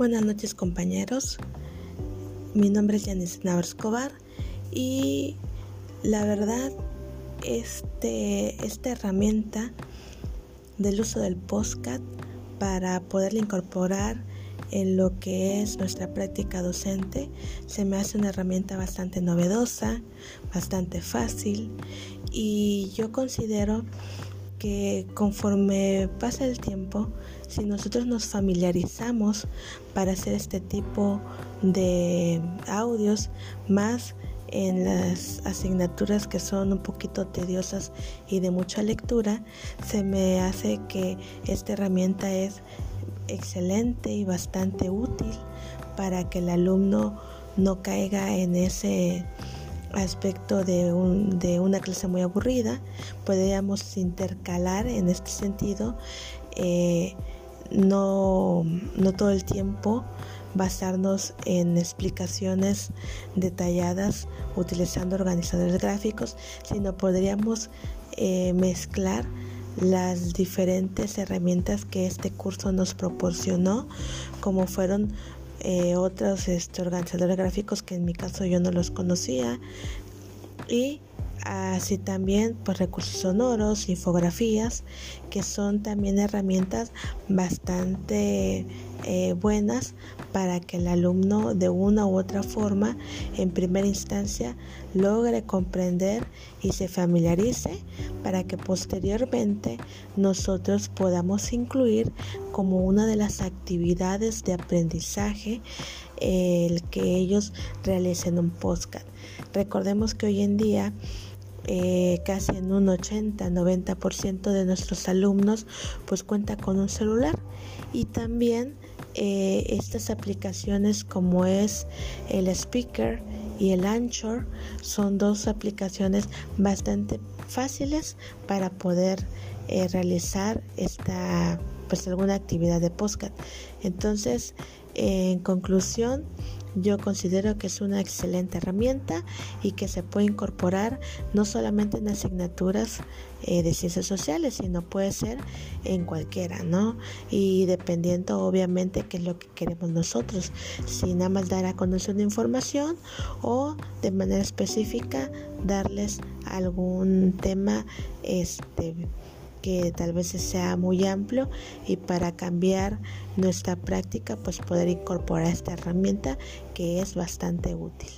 Buenas noches compañeros, mi nombre es Yanis Navarro Escobar y la verdad este, esta herramienta del uso del postcat para poderla incorporar en lo que es nuestra práctica docente se me hace una herramienta bastante novedosa, bastante fácil y yo considero que conforme pasa el tiempo, si nosotros nos familiarizamos para hacer este tipo de audios, más en las asignaturas que son un poquito tediosas y de mucha lectura, se me hace que esta herramienta es excelente y bastante útil para que el alumno no caiga en ese aspecto de, un, de una clase muy aburrida, podríamos intercalar en este sentido, eh, no, no todo el tiempo basarnos en explicaciones detalladas utilizando organizadores gráficos, sino podríamos eh, mezclar las diferentes herramientas que este curso nos proporcionó, como fueron eh, otros este, organizadores gráficos que en mi caso yo no los conocía y así también pues recursos sonoros, infografías, que son también herramientas bastante eh, buenas para que el alumno de una u otra forma en primera instancia logre comprender y se familiarice para que posteriormente nosotros podamos incluir como una de las actividades de aprendizaje el que ellos realicen un podcast. Recordemos que hoy en día eh, casi en un 80-90% de nuestros alumnos pues cuenta con un celular y también eh, estas aplicaciones como es el speaker y el anchor son dos aplicaciones bastante fáciles para poder eh, realizar esta pues alguna actividad de podcast entonces en conclusión yo considero que es una excelente herramienta y que se puede incorporar no solamente en asignaturas eh, de ciencias sociales, sino puede ser en cualquiera, ¿no? Y dependiendo obviamente qué es lo que queremos nosotros, si nada más dar a conocer una información o de manera específica darles algún tema este que tal vez sea muy amplio y para cambiar nuestra práctica pues poder incorporar esta herramienta que es bastante útil.